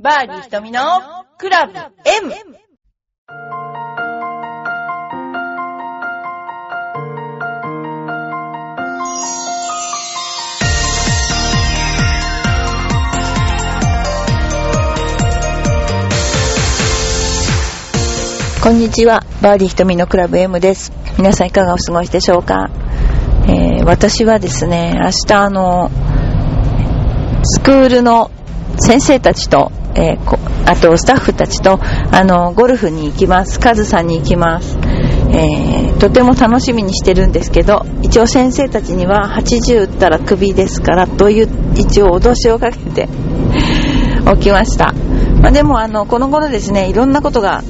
バーディー瞳のクラブ M! こんにちは、バーディー瞳のクラブ M です。皆さんいかがお過ごしでしょうか、えー私はですね、明日あの、スクールの先生たちと、えーあとスタッフたちと、あの、ゴルフに行きます。カズさんに行きます。えーとても楽しみにしてるんですけど、一応先生たちには80打ったらクビですから、という、一応脅しをかけておきました。まあ、でも、あの、この頃ですね、いろんなことが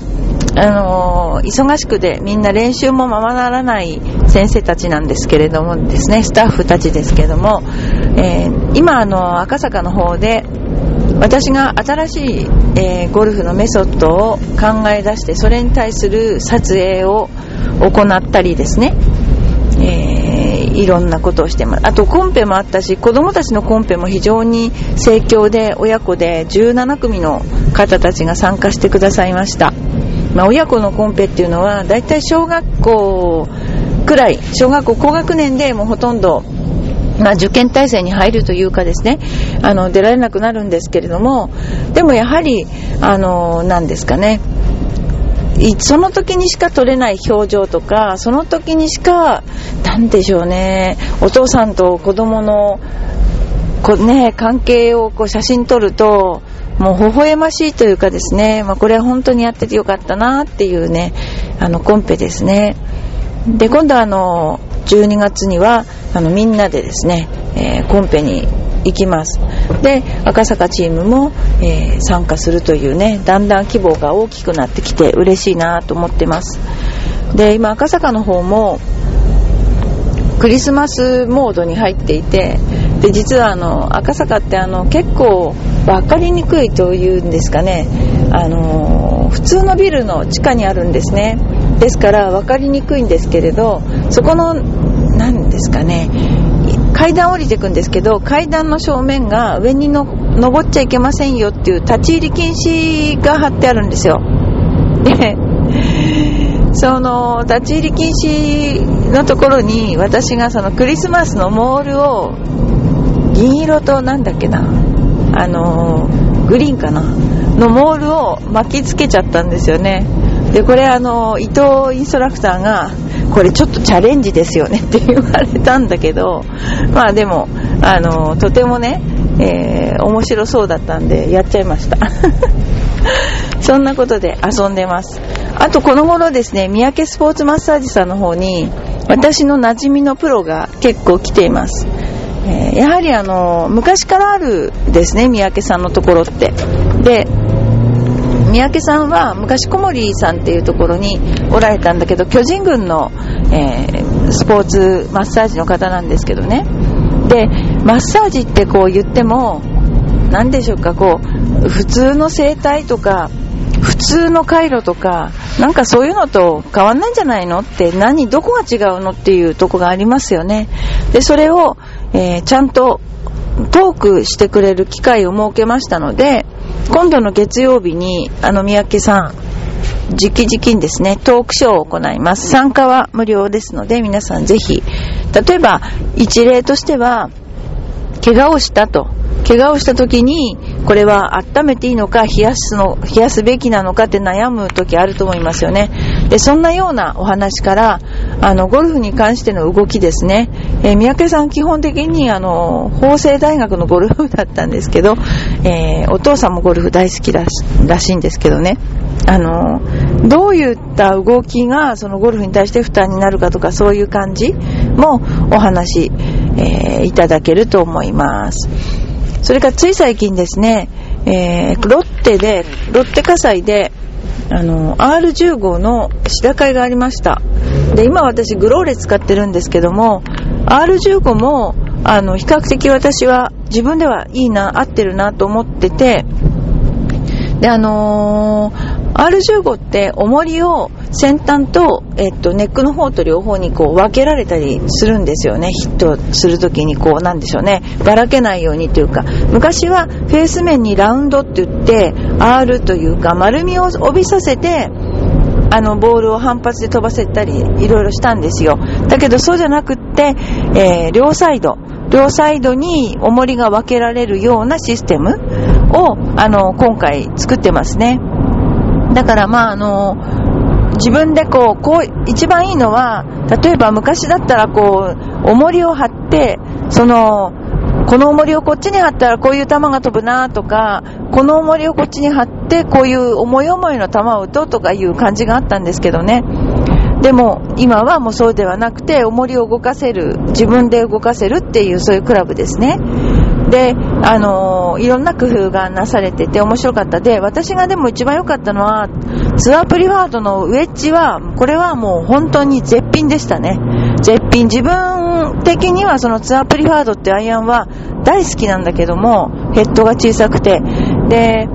あのー忙しくでみんな練習もままならない先生たちなんですけれどもですね、スタッフたちですけども、えー今あの赤坂の方で私が新しい、えーゴルフのメソッドを考え出してそれに対する撮影を行ったりですね、えーいろんなことをしてます。あとコンペもあったし、子供たちのコンペも非常に盛況で、親子で17組の方たちが参加してくださいました。まあ、親子のコンペっていうのは、だいたい小学校くらい、小学校高学年でもうほとんど、まあ、受験体制に入るというかですね、あの、出られなくなるんですけれども、でもやはり、あの、なんですかね、その時にしか撮れない表情とか、その時にしか、なんでしょうね、お父さんと子供の、こうね、関係をこう写真撮ると、もう微笑ましいというかですね、まあ、これは本当にやっててよかったなっていうね、あの、コンペですね。で、今度はあの、12月には、あの、みんなでですね、えーコンペに行きます。で、赤坂チームも、えー参加するというね、だんだん規模が大きくなってきて嬉しいなと思ってます。で、今赤坂の方も、クリスマスモードに入っていて、で、実はあの、赤坂ってあの、結構分かりにくいというんですかね、あの、普通のビルの地下にあるんですね。ですから分かりにくいんですけれど、そこの、ですかね、階段降りていくんですけど、階段の正面が上にの登っちゃいけませんよっていう立ち入り禁止が貼ってあるんですよ。で、その立ち入り禁止のところに私がそのクリスマスのモールを銀色となんだっけなあのグリーンかなのモールを巻きつけちゃったんですよねでこれあの伊藤インストラクターがこれちょっとチャレンジですよねって言われたんだけど まあでもあのとてもね、えー面白そうだったんでやっちゃいました そんなことで遊んでます。あとこの頃ですね、三宅スポーツマッサージさんの方に、私の馴染みのプロが結構来ています。えやはりあの、昔からあるですね、三宅さんのところって。で、三宅さんは昔小森さんっていうところにおられたんだけど、巨人軍の、えースポーツマッサージの方なんですけどね。で、マッサージってこう言っても、何でしょうか、こう、普通の整体とか、普通の回路とか、なんかそういうのと変わんないんじゃないのって、何、どこが違うのっていうとこがありますよね。で、それを、えーちゃんとトークしてくれる機会を設けましたので、今度の月曜日に、あの、三宅さん、直々にですね、トークショーを行います。参加は無料ですので、皆さんぜひ、例えば、一例としては、怪我をしたと。怪我をした時に、これは温めていいのか、冷やすの、冷やすべきなのかって悩む時あると思いますよね。で、そんなようなお話から、あの、ゴルフに関しての動きですね。えー三宅さん基本的に、あの、法政大学のゴルフだったんですけど、えーお父さんもゴルフ大好きらしらしいんですけどね。あの、どういった動きがそのゴルフに対して負担になるかとかそういう感じもお話、えーいただけると思います。それからつい最近ですね、えーロッテで、ロッテ火災で、あの、R15 の試打会がありました。で、今私グローレ使ってるんですけども、R15 も、あの、比較的私は自分ではいいな、合ってるなと思ってて、で、あのー R15 って重りを先端と、えっと、ネックの方と両方にこう分けられたりするんですよね。ヒットするときにこうなんでしょうね。ばらけないようにというか、昔はフェース面にラウンドって言って、R というか丸みを帯びさせて、あの、ボールを反発で飛ばせたり、いろいろしたんですよ。だけどそうじゃなくって、えー、両サイド、両サイドに重りが分けられるようなシステムを、あの、今回作ってますね。だからまああの、自分でこう、こう、一番いいのは、例えば昔だったらこう、重りを張って、その、この重りをこっちに貼ったらこういう球が飛ぶなとか、この重りをこっちに貼ってこういう思い思いの球を打とうとかいう感じがあったんですけどね。でも今はもうそうではなくて重りを動かせる、自分で動かせるっていうそういうクラブですね。で、あのー、いろんな工夫がなされてて面白かったで、私がでも一番良かったのは、ツアープリファードのウェッジは、これはもう本当に絶品でしたね。絶品。自分的にはそのツアープリファードってアイアンは大好きなんだけども、ヘッドが小さくて。で、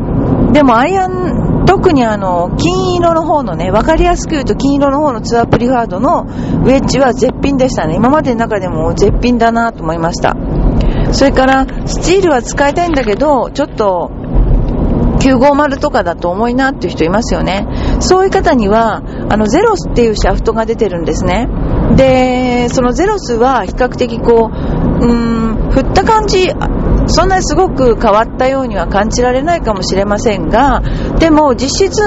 でもアイアン、特にあの、金色の方のね、わかりやすく言うと金色の方のツアープリファードのウェッジは絶品でしたね。今までの中でも絶品だなと思いました。それからスチールは使いたいんだけどちょっと950とかだと重いなっていう人いますよねそういう方にはあのゼロスっていうシャフトが出てるんですねでそのゼロスは比較的こううん振った感じそんなにすごく変わったようには感じられないかもしれませんがでも実質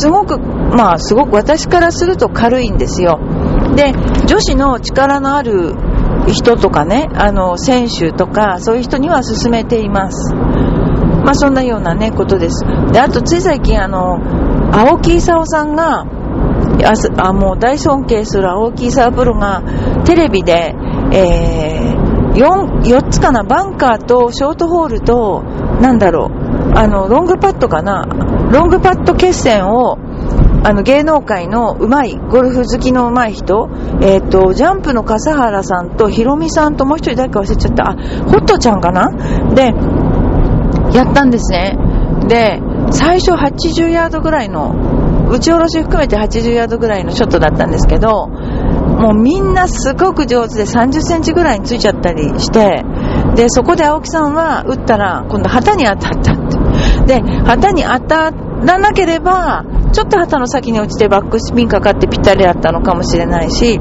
すごくまあすごく私からすると軽いんですよで女子の力のある人とかね、あの、選手とか、そういう人には勧めています。まあ、そんなようなね、ことです。で、あと、つい最近、あの、青木功さんが、あ、もう大尊敬する青木功プロが、テレビで、えー、4、4つかな、バンカーとショートホールと、なんだろう、あの、ロングパットかな、ロングパット決戦を、あの芸能界の上手い、ゴルフ好きの上手い人、えっ、ー、と、ジャンプの笠原さんとヒロミさんともう一人誰か忘れちゃった、あ、ホットちゃんかな？で、やったんですね。で、最初80ヤードぐらいの、打ち下ろし含めて80ヤードぐらいのショットだったんですけど、もうみんなすごく上手で30センチぐらいについちゃったりして、で、そこで青木さんは打ったら、今度旗に当たったって。で、旗に当たらなければ、ちょっと旗の先に落ちてバックスピンかかってぴったりだったのかもしれないし、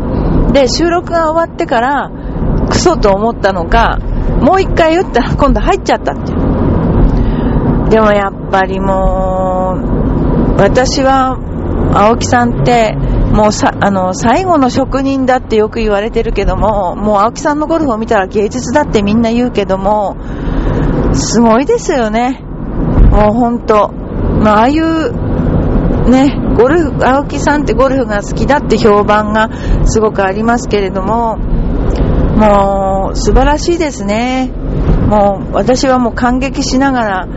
で、収録が終わってから、クソと思ったのか、もう一回打ったら今度入っちゃったっていう。でもやっぱりもう、私は、青木さんって、もうさ、あの、最後の職人だってよく言われてるけども、もう青木さんのゴルフを見たら芸術だってみんな言うけども、すごいですよね。もうほんと。まあ、ああいうね、ゴルフ、青木さんってゴルフが好きだって評判がすごくありますけれども、もう素晴らしいですね。もう私はもう感激しながら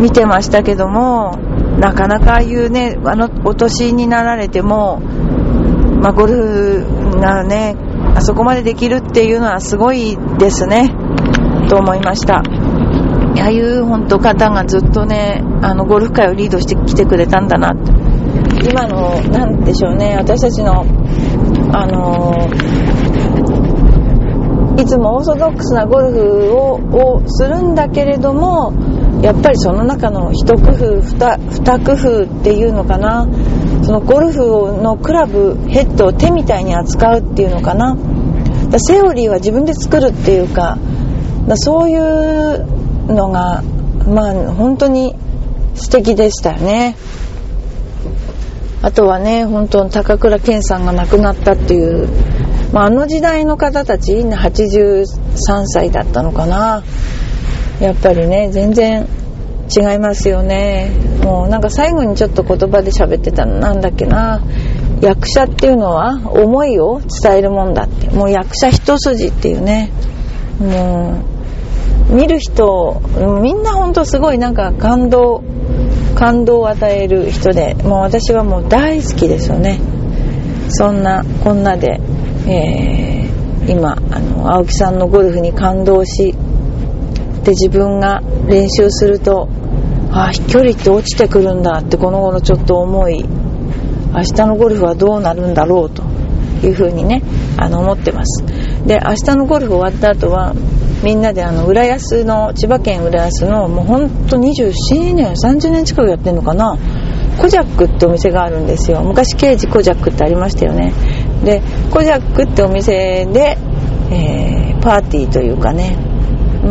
見てましたけども、なかなかああいうね、あのお年になられても、まあ、ゴルフがね、あそこまでできるっていうのはすごいですね、と思いました。ああいう本当方がずっとね、あのゴルフ界をリードしてきてくれたんだなって。今の、なんでしょうね、私たちの、あのいつもオーソドックスなゴルフをするんだけれども、やっぱりその中の一工夫二、工夫っていうのかな、そのゴルフのクラブ、ヘッドを手みたいに扱うっていうのかな。セオリーは自分で作るっていうか、だそういうのが、まあ本当に素敵でしたよね。あとはね、本当高倉健さんが亡くなったっていう、まあ、あの時代の方たち、83歳だったのかな。やっぱりね、全然違いますよね。もうなんか最後にちょっと言葉で喋ってたのなんだっけな。役者っていうのは思いを伝えるもんだって。もう役者一筋っていうね。もう、見る人、みんなほんとすごいなんか感動感動を与える人でもう私はもう大好きですよねそんなこんなで、えー、今あの青木さんのゴルフに感動しで自分が練習するとあ飛距離って落ちてくるんだってこの頃ちょっと思い明日のゴルフはどうなるんだろうというふうにねあの思ってます。で明日のゴルフ終わった後はみんなであの浦安の千葉県浦安のもうほんと27年30年近くやってんのかなコジャックってお店があるんですよ。昔刑事コジャックってありましたよね。でコジャックってお店で、えー、パーティーというかね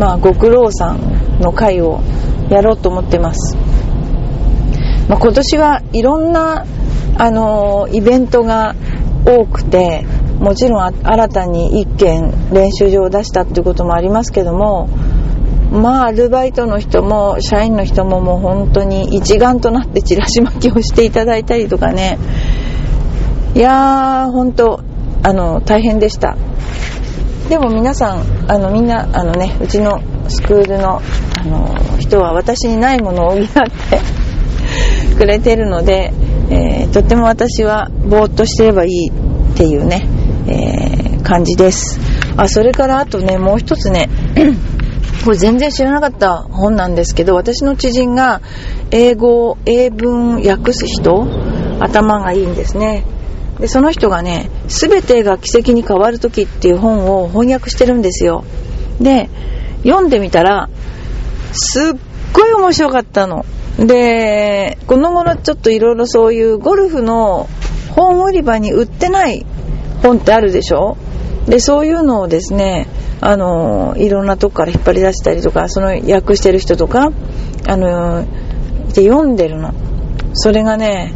まあご苦労さんの会をやろうと思ってます、まあ、今年はいろんなあの、イベントが多くてもちろん新たに1軒練習場を出したっていうこともありますけどもまあアルバイトの人も社員の人ももう本当に一丸となってチラシ巻きをしていただいたりとかね。いやー本当あの大変でした。でも皆さんあのみんなあのねうちのスクールのあの人は私にないものを補って くれてるので、えー、とっても私はぼーっとしてればいいっていうね、えー、感じですあそれからあとねもう一つね これ全然知らなかった本なんですけど、私の知人が英語、英文訳す人、頭がいいんですね。で、その人がね、すべてが奇跡に変わる時っていう本を翻訳してるんですよ。で、読んでみたら、すっごい面白かったの。で、この頃ちょっといろいろそういうゴルフの本売り場に売ってない本ってあるでしょ？で、そういうのをですね、あの、いろんなとこから引っ張り出したりとか、その訳してる人とか、あの、で読んでるの。それがね、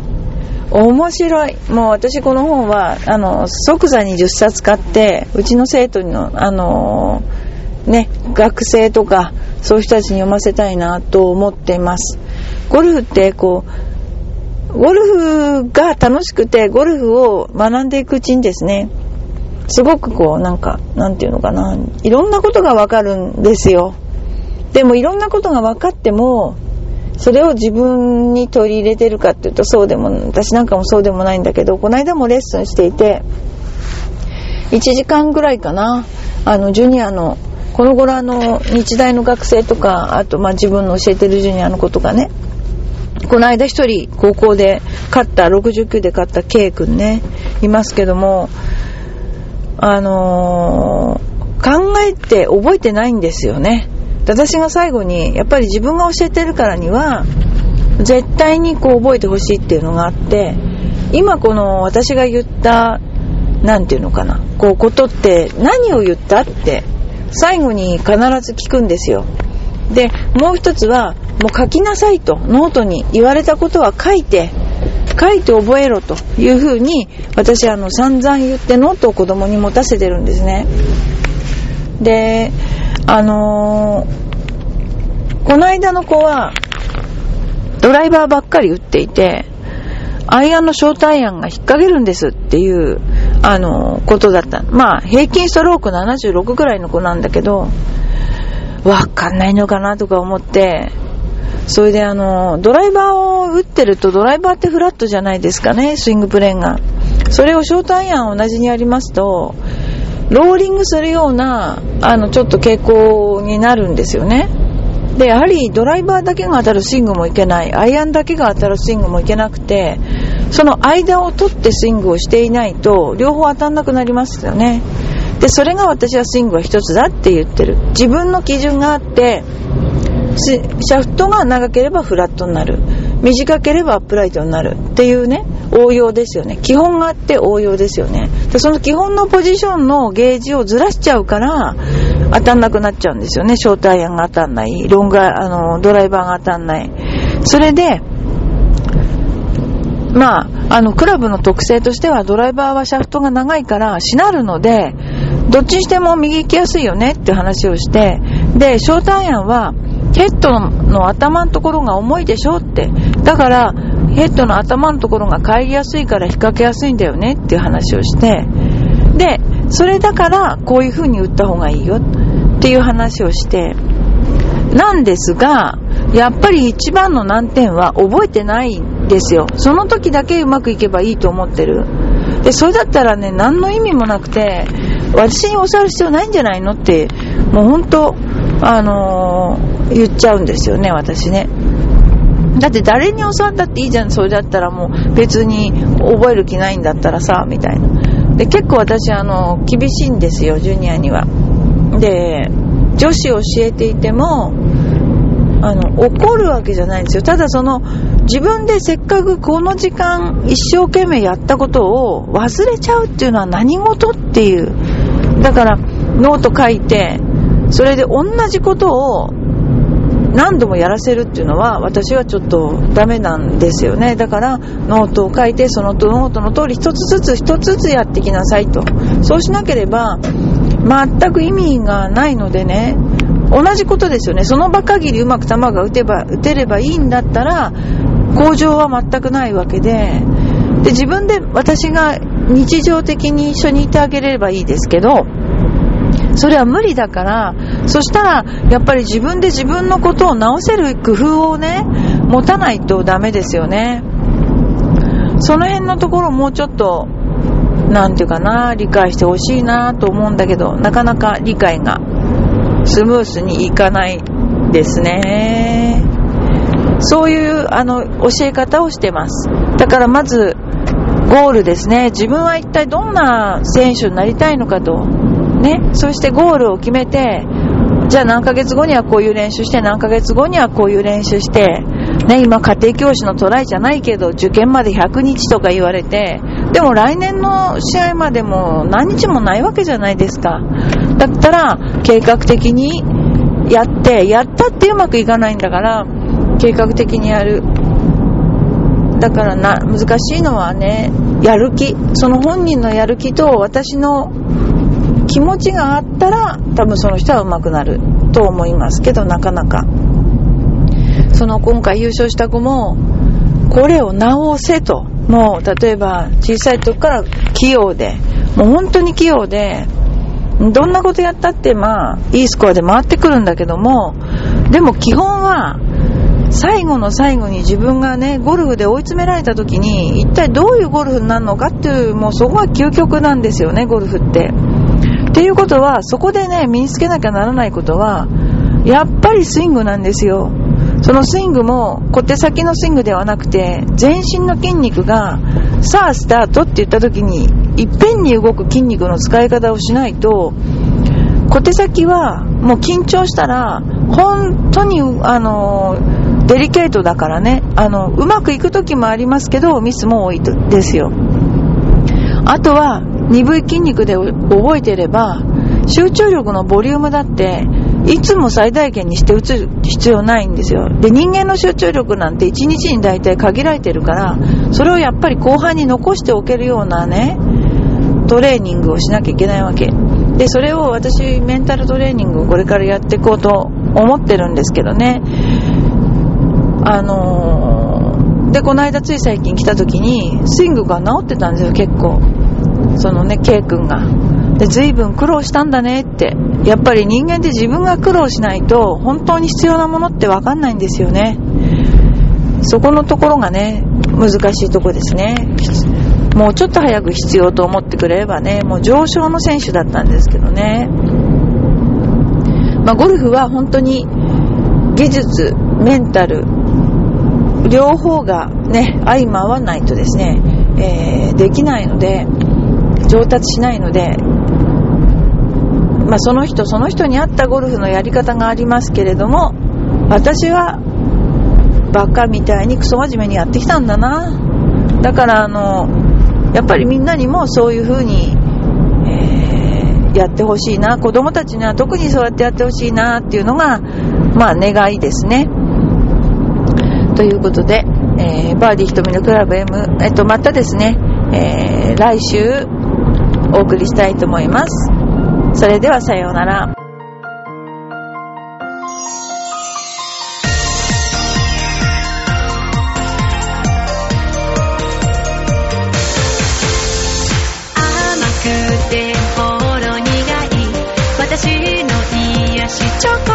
面白い。もう私この本は、あの、即座に10冊買って、うちの生徒の、あの、ね、学生とか、そういう人たちに読ませたいなと思っています。ゴルフってこう、ゴルフが楽しくて、ゴルフを学んでいくうちにですね、すごくこう、なんか、なんていうのかな、いろんなことがわかるんですよ。でもいろんなことが分かっても、それを自分に取り入れてるかっていうとそうでも、私なんかもそうでもないんだけど、この間もレッスンしていて、1時間ぐらいかな、あの、ジュニアの、この頃あの、日大の学生とか、あとまあ自分の教えてるジュニアの子とかね、この間一人高校で勝った、69で勝った K 君ね、いますけども、あのー、考えて覚えてないんですよね。私が最後に、やっぱり自分が教えてるからには、絶対にこう覚えてほしいっていうのがあって、今この私が言った、なんていうのかな、こうことって何を言ったって最後に必ず聞くんですよ。で、もう一つは、もう書きなさいと、ノートに言われたことは書いて、書いて覚えろというふうに私はあの散々言ってノートを子供に持たせてるんですねであのー、この間の子はドライバーばっかり打っていてアイアンのショートアイアンが引っ掛けるんですっていう、あのー、ことだった。まあ、平均ストローク76ぐらいの子なんだけど、わかんないのかなとか思って、それであの、ドライバーを打ってると、ドライバーってフラットじゃないですかね、スイングプレーンが。それをショートアイアン同じにやりますと、ローリングするような、あの、ちょっと傾向になるんですよね。で、やはりドライバーだけが当たるスイングもいけない、アイアンだけが当たるスイングもいけなくて、その間を取ってスイングをしていないと、両方当たんなくなりますよね。で、それが私はスイングは一つだって言ってる。自分の基準があって、シャフトが長ければフラットになる短ければアップライトになるっていうね応用ですよね。基本があって応用ですよね。でその基本のポジションのゲージをずらしちゃうから当たんなくなっちゃうんですよね。ショートアイアンが当たんない。ロングあのドライバーが当たんない。それでまあ、あの、クラブの特性としてはドライバーはシャフトが長いからしなるので、どっちにしても右行きやすいよねって話をして、で、ショートアイアンはヘッドの頭のところが重いでしょって。だから、ヘッドの頭のところが帰りやすいから引っ掛けやすいんだよねっていう話をして、で、それだからこういう風に打った方がいいよっていう話をして、なんですが、やっぱり一番の難点は覚えてないんですよ。その時だけうまくいけばいいと思ってる。で、それだったらね、何の意味もなくて、私に教わる必要ないんじゃないのって、もう本当、あのー、言っちゃうんですよね、私ね。だって誰に教わったっていいじゃん、それだったらもう別に覚える気ないんだったらさ、みたいな。で、結構私、あの、厳しいんですよ、ジュニアには。で、女子教えていても、あの、怒るわけじゃないんですよ。ただその、自分でせっかくこの時間一生懸命やったことを忘れちゃうっていうのは何事っていう。だから、ノート書いて、それで同じことを何度もやらせるっていうのは私はちょっとダメなんですよね。だからノートを書いてそのノートの通り一つずつ一つずつやってきなさいと。そうしなければ全く意味がないのでね同じことですよね。その場限りうまく球が打てば打てればいいんだったら向上は全くないわけで。で自分で私が日常的に一緒にいてあげればいいですけどそれは無理だから、そしたら、やっぱり自分で自分のことを直せる工夫をね、持たないとダメですよね。その辺のところもうちょっと、なんていうかな、理解してほしいなと思うんだけど、なかなか理解がスムースにいかないですね。そういう、あの、教え方をしてます。だからまず、ゴールですね。自分は一体どんな選手になりたいのかと。ね、そしてゴールを決めて、じゃあ何ヶ月後にはこういう練習して、何ヶ月後にはこういう練習して、ね、今家庭教師のトライじゃないけど、受験まで100日とか言われて、でも来年の試合までも何日もないわけじゃないですか。だったら、計画的にやって、やったってうまくいかないんだから、計画的にやる。だからな、難しいのはね、やる気。その本人のやる気と私の気持ちがあったら多分その人は上手くなると思いますけどなかなか。その今回優勝した子もこれを直せと。もう例えば小さい時から器用で。もう本当に器用で。どんなことやったってまあいいスコアで回ってくるんだけども。でも基本は最後の最後に自分がねゴルフで追い詰められた時に一体どういうゴルフになるのかっていうもうそこが究極なんですよねゴルフって。っていうことは、そこでね、身につけなきゃならないことは、やっぱりスイングなんですよ。そのスイングも小手先のスイングではなくて、全身の筋肉が、さあスタートって言った時に、いっぺんに動く筋肉の使い方をしないと、小手先はもう緊張したら、本当に、あの、デリケートだからね、あの、うまくいく時もありますけど、ミスも多いですよ。あとは、鈍い筋肉で覚えていれば、集中力のボリュームだって、いつも最大限にして打つ必要ないんですよ。で、人間の集中力なんて1日に大体限られてるから、それをやっぱり後半に残しておけるようなね、トレーニングをしなきゃいけないわけ。で、それを私、メンタルトレーニングをこれからやっていこうと思ってるんですけどね。あのー、で、この間つい最近来た時に、スイングが治ってたんですよ、結構。そのね、K 君が。で、随分苦労したんだねって。やっぱり人間って自分が苦労しないと、本当に必要なものってわかんないんですよね。そこのところがね、難しいとこですね。もうちょっと早く必要と思ってくれればね、もう上昇の選手だったんですけどね。まあ、ゴルフは本当に技術、メンタル、両方がね、相まわないとですね、えー、できないので、上達しないので、まあ、その人その人に合ったゴルフのやり方がありますけれども私はバカみたいにクソ真面目にやってきたんだな。だからあのやっぱりみんなにもそういう風に、えー、やってほしいな。子供たちには特にそうやってやってほしいな。っていうのがまあ願いですね。ということで、えー、バーディー瞳のクラブ M、えっと、またですね、えー、来週お送りしたいと思います。それではさようなら。甘くて心苦い私の癒しチョコ